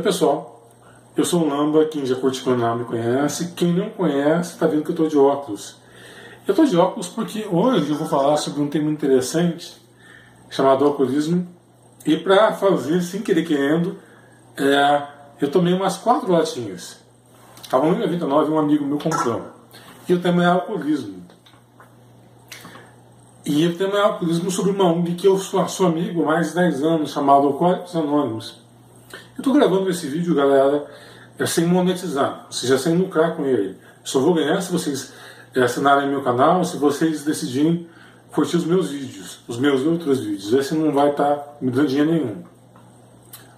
Oi pessoal, eu sou o Lamba, quem já curte o canal me conhece, quem não conhece está vendo que eu estou de óculos. Eu estou de óculos porque hoje eu vou falar sobre um tema interessante chamado alcoolismo e para fazer sem querer querendo, é, eu tomei umas quatro latinhas. Estava 1,99 e um amigo meu comprou. E o tema é alcoolismo. E o tema é alcoolismo sobre uma ONG que eu sou, sou amigo há mais de 10 anos, chamado Alcoólicos Anônimos. Eu estou gravando esse vídeo, galera, é sem monetizar, ou seja, sem lucrar com ele. Só vou ganhar se vocês é, assinarem meu canal, se vocês decidirem curtir os meus vídeos, os meus outros vídeos. Esse não vai estar tá me dando dinheiro nenhum.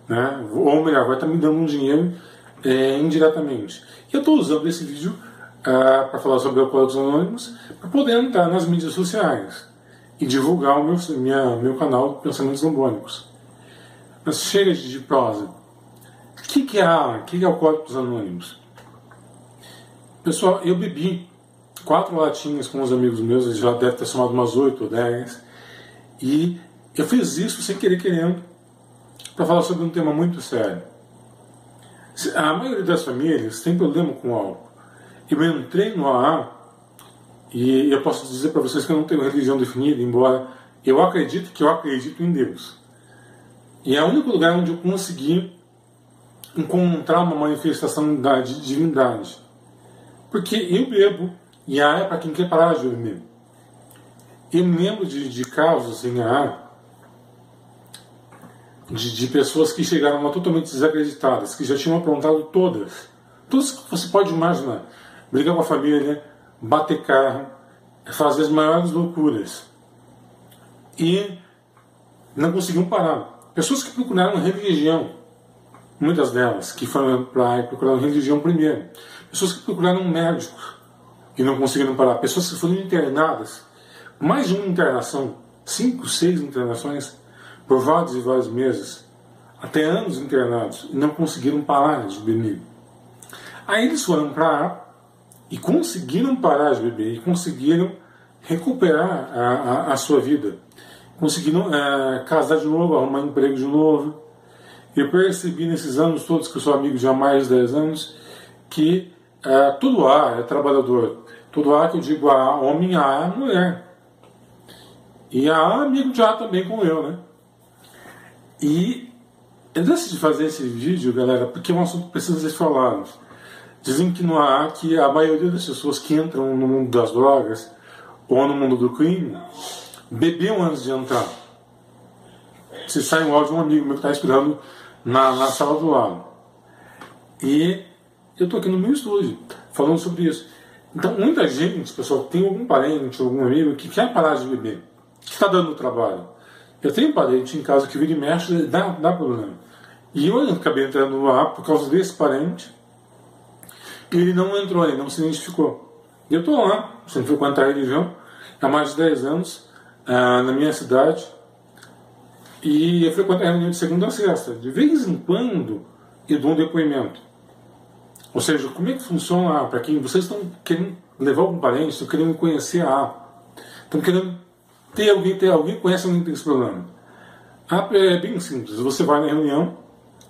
Né? Ou melhor, vai estar tá me dando um dinheiro é, indiretamente. E eu estou usando esse vídeo ah, para falar sobre Alcoólicos Anônimos, para poder entrar nas mídias sociais e divulgar o meu, minha, meu canal Pensamentos Lambônicos. Mas chega de prosa. Que, que, é, que, que é Alcoólicos Anônimos? Pessoal, eu bebi quatro latinhas com os amigos meus, eles já devem ter somado umas oito ou dez, e eu fiz isso sem querer querendo, para falar sobre um tema muito sério. A maioria das famílias tem problema com álcool. Eu entrei no AA e eu posso dizer para vocês que eu não tenho religião definida, embora eu acredite que eu acredito em Deus. E é o único lugar onde eu consegui encontrar uma manifestação da divindade. Porque eu bebo, e a é para quem quer parar de beber. Eu me lembro de, de casos em AA de, de pessoas que chegaram lá totalmente desacreditadas, que já tinham aprontado todas. Todas que você pode imaginar. Brigar com a família, bater carro, fazer as maiores loucuras. E não conseguiam parar. Pessoas que procuraram religião, muitas delas, que foram para procurar religião primeiro. Pessoas que procuraram médicos e não conseguiram parar. Pessoas que foram internadas, mais de uma internação, cinco, seis internações, por vários e vários meses, até anos internados, e não conseguiram parar de beber. Aí eles foram para e conseguiram parar de beber e conseguiram recuperar a, a, a sua vida. Conseguiram é, casar de novo, arrumar emprego de novo. Eu percebi nesses anos todos, que eu sou amigo de há mais de 10 anos, que é, todo A é trabalhador. Todo A que eu digo A, homem A, mulher. E A amigo de A também como eu, né? E eu decidi fazer esse vídeo, galera, porque é um assunto que precisa ser falado. Dizem que não há que a maioria das pessoas que entram no mundo das drogas ou no mundo do crime bebiam antes de entrar. Se sai um áudio de um amigo meu que está esperando na, na sala do lado. E eu estou aqui no meu estúdio falando sobre isso. Então, muita gente, pessoal, tem algum parente, algum amigo que quer parar de beber, que está dando trabalho. Eu tenho um parente em casa que vira e mexe, dá, dá problema. E eu acabei entrando no ar por causa desse parente ele não entrou, ele não se identificou. Eu estou lá, sem frequentar a religião, há mais de 10 anos, ah, na minha cidade, e eu frequento a reunião de segunda a sexta. De vez em quando, eu dou um depoimento. Ou seja, como é que funciona para quem vocês estão querendo levar algum parente, estão querendo conhecer a estão querendo ter alguém, ter alguém que conhece alguém que tem esse problema. A é bem simples. Você vai na reunião,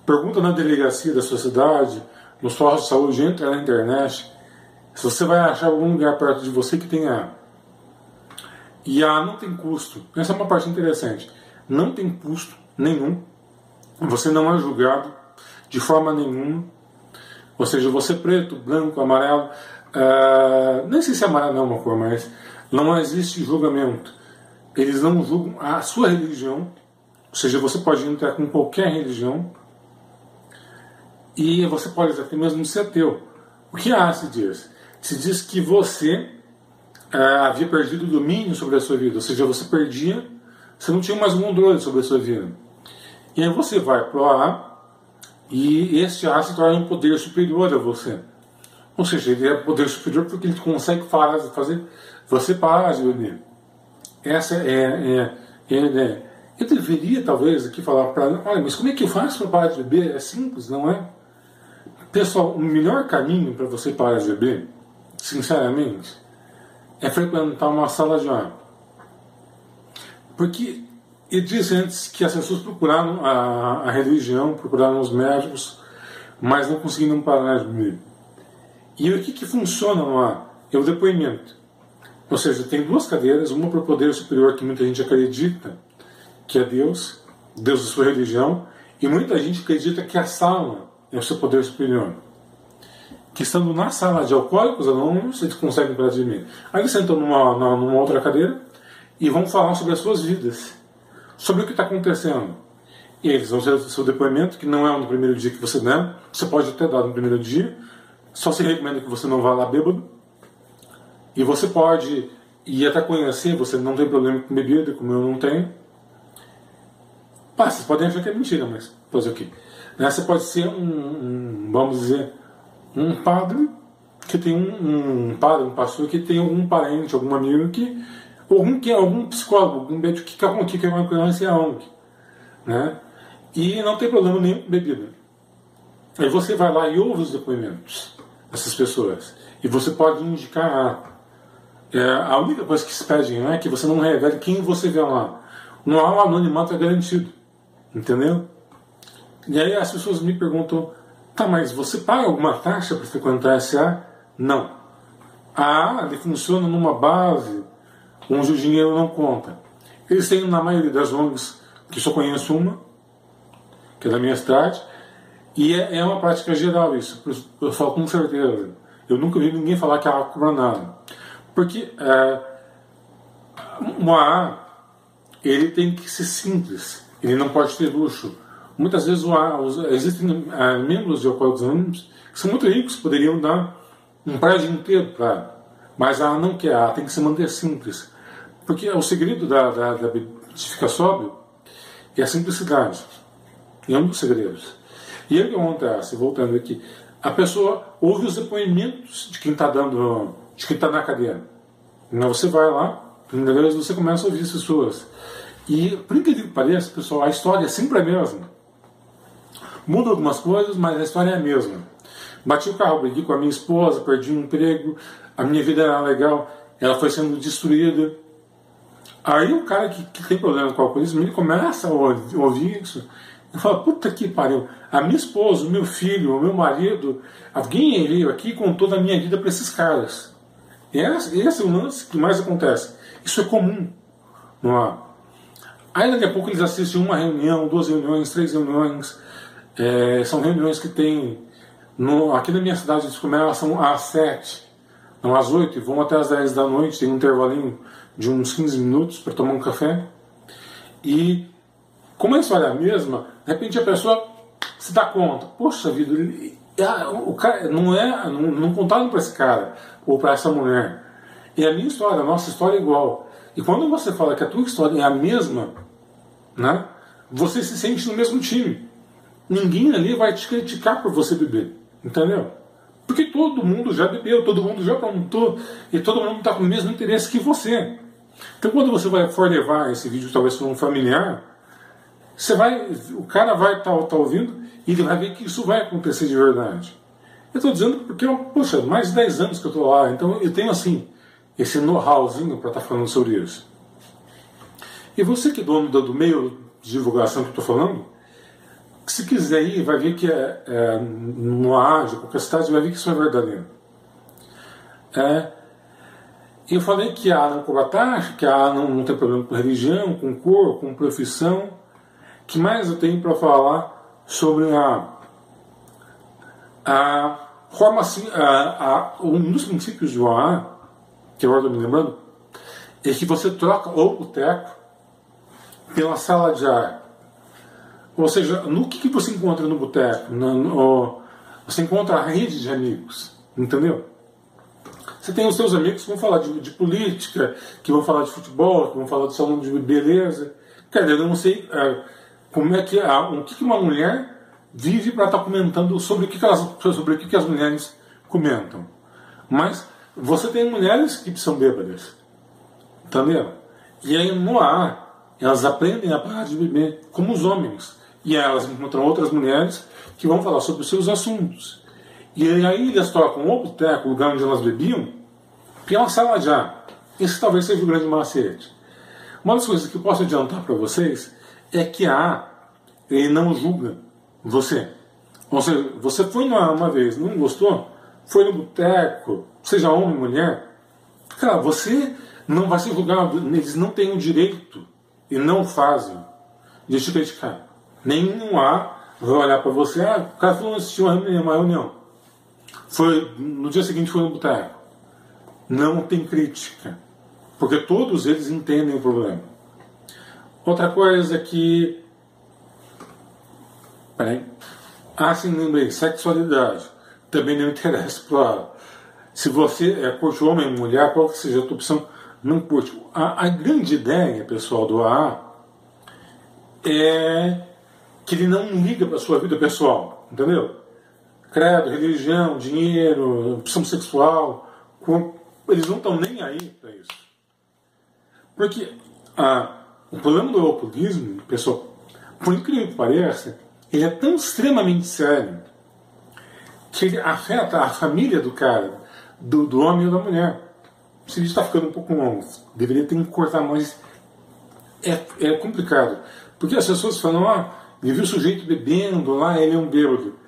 pergunta na delegacia da sua cidade, nos postos de saúde, entra na internet, se você vai achar algum lugar perto de você que tenha e a não tem custo. Essa é uma parte interessante. Não tem custo nenhum. Você não é julgado de forma nenhuma. Ou seja, você preto, branco, amarelo. Uh, nem sei se amarelo não é uma cor, mas não existe julgamento. Eles não julgam a sua religião. Ou seja, você pode entrar com qualquer religião e você pode até mesmo ser ateu. O que há se diz? Se diz que você é, havia perdido o domínio sobre a sua vida, ou seja, você perdia, você não tinha mais controle sobre a sua vida. E aí você vai para o A e esse A se torna um poder superior a você. Ou seja, ele é poder superior porque ele consegue fazer você parar de beber. Essa é, é, é, é eu deveria talvez aqui falar para olha, mas como é que eu faço para parar de beber? É simples, não é? Pessoal, o melhor caminho para você parar de beber, sinceramente, é frequentar uma sala de aula. Porque eu disse antes que as pessoas procuraram a, a religião, procuraram os médicos, mas não conseguindo parar de beber. E o que, que funciona A? É o depoimento. Ou seja, tem duas cadeiras, uma para o poder superior que muita gente acredita que é Deus, Deus da sua religião, e muita gente acredita que a sala é o seu poder superior. Que estando na sala de alcoólicos anônimos, eles conseguem parar de beber. Aí eles sentam numa, numa outra cadeira e vão falar sobre as suas vidas, sobre o que está acontecendo. E eles vão ter o seu depoimento, que não é no primeiro dia que você der, você pode até dar no primeiro dia, só se recomenda que você não vá lá bêbado. E você pode ir até conhecer, você não tem problema com bebida, como eu não tenho. Ah, vocês podem achar que é mentira, mas fazer o quê? Né? Você pode ser um, um, vamos dizer, um padre que tem um, um padre, um pastor que tem algum parente, algum amigo que algum, que, algum psicólogo, algum médico que, que, que é uma criança a ONG. Né? E não tem problema nenhum com bebida. Aí você vai lá e ouve os depoimentos dessas pessoas. E você pode indicar. É, a única coisa que se pede é que você não revele quem você vê lá. Não há o anonimato é garantido. Entendeu? E aí as pessoas me perguntam: tá, mas você paga alguma taxa para frequentar a SA? Não. A ele funciona numa base onde o dinheiro não conta. Eles têm, na maioria das ONGs, que só conheço uma, que é da minha cidade, e é, é uma prática geral isso, eu falo com certeza. Eu nunca vi ninguém falar que a cobra nada. Porque é, o AA, ele tem que ser simples, ele não pode ter luxo. Muitas vezes o AA, existem é, membros de Alcoólicos Anônimos que são muito ricos, poderiam dar um prédio inteiro para mas a não quer, a tem que se manter simples. Porque o segredo da, da, da sóbrio é a simplicidade. É um dos segredos. E aí o que acontece, voltando aqui, a pessoa ouve os depoimentos de quem está dando, de quem está na cadeira. Então você vai lá, primeira vez você começa a ouvir as pessoas. E, por incrível que pareça, pessoal, a história é sempre a mesma. Muda algumas coisas, mas a história é a mesma. Bati o carro, briguei com a minha esposa, perdi um emprego, a minha vida era legal, ela foi sendo destruída. Aí o cara que, que tem problema com o alcoolismo, ele começa a ouvir isso. Eu falo, puta que pariu, a minha esposa, o meu filho, o meu marido, alguém veio aqui com toda a minha vida para esses caras. E esse, esse é o lance que mais acontece. Isso é comum. Não é? Aí daqui a pouco eles assistem uma reunião, duas reuniões, três reuniões. É, são reuniões que tem. No, aqui na minha cidade eles começam às sete, não às oito, e vão até às dez da noite, tem um intervalinho de uns 15 minutos para tomar um café. E como a história é a mesma, de repente a pessoa se dá conta, poxa vida, ele, o cara não é, não, não contaram para esse cara ou para essa mulher. E a minha história, a nossa história é igual. E quando você fala que a tua história é a mesma, né, você se sente no mesmo time. Ninguém ali vai te criticar por você beber, entendeu? Porque todo mundo já bebeu, todo mundo já aprontou e todo mundo está com o mesmo interesse que você. Então, quando você vai for levar esse vídeo talvez para um familiar, você vai, o cara vai estar tá, tá ouvindo e ele vai ver que isso vai acontecer de verdade. Eu estou dizendo porque, poxa, mais de 10 anos que eu estou lá, então eu tenho assim, esse know-howzinho para estar tá falando sobre isso. E você que é dono do meio de divulgação que eu estou falando, se quiser ir, vai ver que é, é, no ágio, qualquer cidade, vai ver que isso é verdadeiro. É, eu falei que a não taxa, que a não, não tem problema com religião, com cor, com profissão. que mais eu tenho para falar sobre a, a forma assim, a, a, um dos princípios do AA, que agora estou me lembrando, é que você troca o boteco pela sala de ar. Ou seja, no que, que você encontra no boteco? Você encontra a rede de amigos, entendeu? Você tem os seus amigos que vão falar de, de, política, que vão falar de futebol, que vão falar de salão de beleza. Dizer, eu não sei é, como é que a, o que, uma mulher vive para estar tá comentando sobre o que, que elas, sobre o que, que as mulheres comentam. Mas você tem mulheres que são bêbadas, entendeu? E aí no ar elas aprendem a parar de beber como os homens. E elas encontram outras mulheres que vão falar sobre os seus assuntos. E aí eles trocam o boteco, o lugar onde elas bebiam, pela sala de ar. Esse talvez seja o grande macete. Uma das coisas que eu posso adiantar para vocês é que a A ele não julga você. Ou seja, você foi uma, uma vez, não gostou, foi no boteco, seja homem, mulher, cara, você não vai ser julgado, eles não têm o direito e não fazem de te criticar. Nenhum A vai olhar para você, ah, o cara falou assistiu uma reunião. Foi, no dia seguinte foi no boteco. Não tem crítica. Porque todos eles entendem o problema. Outra coisa que. Peraí. Ah, sim, lembrei. Sexualidade. Também não interessa para. Se você é, curte homem mulher, qual que seja a tua opção, não curte. A, a grande ideia, pessoal, do AA é que ele não liga para sua vida pessoal, entendeu? Credo, religião, dinheiro, opção sexual, eles não estão nem aí para isso. Porque ah, o problema do alcoolismo, pessoal, por incrível que pareça, ele é tão extremamente sério que ele afeta a família do cara, do, do homem ou da mulher. Esse vídeo está ficando um pouco longo, deveria ter que cortar mais. É, é complicado. Porque as pessoas falam, ah, ele viu o sujeito bebendo lá, ele é um bêbado.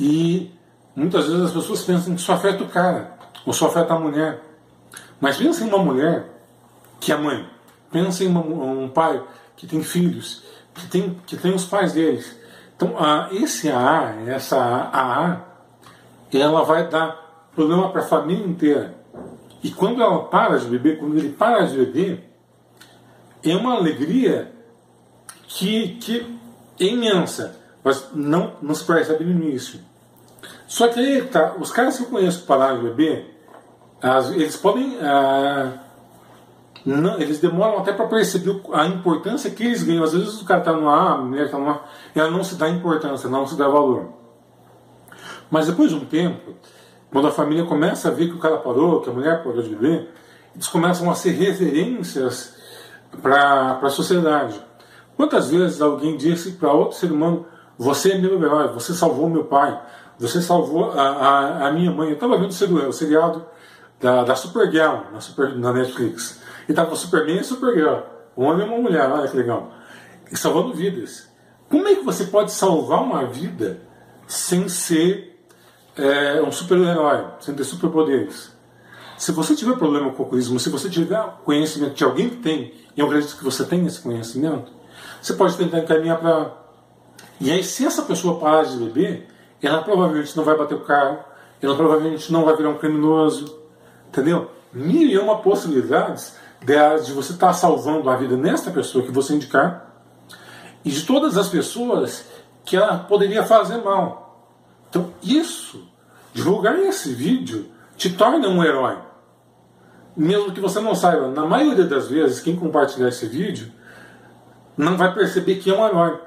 E muitas vezes as pessoas pensam que só afeta o cara, ou só afeta a mulher. Mas pensa em uma mulher que é mãe. Pensa em uma, um pai que tem filhos, que tem, que tem os pais deles. Então, a, esse AA, essa AA, ela vai dar problema para a família inteira. E quando ela para de beber, quando ele para de beber, é uma alegria que, que é imensa, mas não, não se percebe no início. Só que aí tá, os caras que eu conheço que pararam de beber, as, eles podem. Ah, não, eles demoram até para perceber a importância que eles ganham. Às vezes o cara está no A, a mulher está no A, ela não se dá importância, não se dá valor. Mas depois de um tempo, quando a família começa a ver que o cara parou, que a mulher parou de beber, eles começam a ser referências para a sociedade. Quantas vezes alguém disse para outro ser humano: Você é meu herói, você salvou meu pai, você salvou a, a, a minha mãe. Eu estava vendo o seriado da, da Supergirl na, Super, na Netflix. E estava Superman e Supergirl. Um homem e uma mulher, olha que legal. E salvando vidas. Como é que você pode salvar uma vida sem ser é, um super-herói, sem ter superpoderes? Se você tiver problema com o alcoolismo, se você tiver conhecimento de alguém que tem, e eu acredito que você tem esse conhecimento, você pode tentar encaminhar para. E aí, se essa pessoa parar de beber, ela provavelmente não vai bater o carro, ela provavelmente não vai virar um criminoso, entendeu? Mil e uma possibilidades de, você estar tá salvando a vida nesta pessoa que você indicar e de todas as pessoas que ela poderia fazer mal. Então, isso, divulgar esse vídeo, te torna um herói. Mesmo que você não saiba, na maioria das vezes, quem compartilhar esse vídeo não vai perceber que é um herói.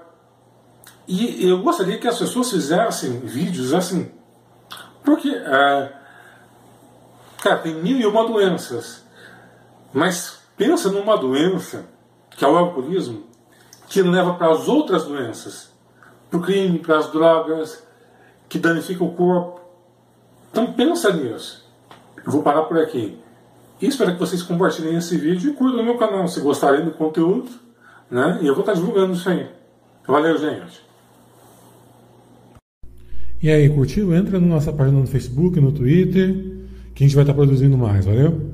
E eu gostaria que as pessoas fizessem vídeos assim. Porque, é, cara, tem mil e uma doenças. Mas pensa numa doença, que é o alcoolismo, que leva para as outras doenças. Para o crime, para as drogas, que danifica o corpo. Então pensa nisso. Eu vou parar por aqui. E espero que vocês compartilhem esse vídeo e curtam o meu canal se gostarem do conteúdo. Né? E eu vou estar divulgando isso aí. Valeu, gente. E aí, curtiu? Entra na nossa página no Facebook, no Twitter, que a gente vai estar produzindo mais, valeu?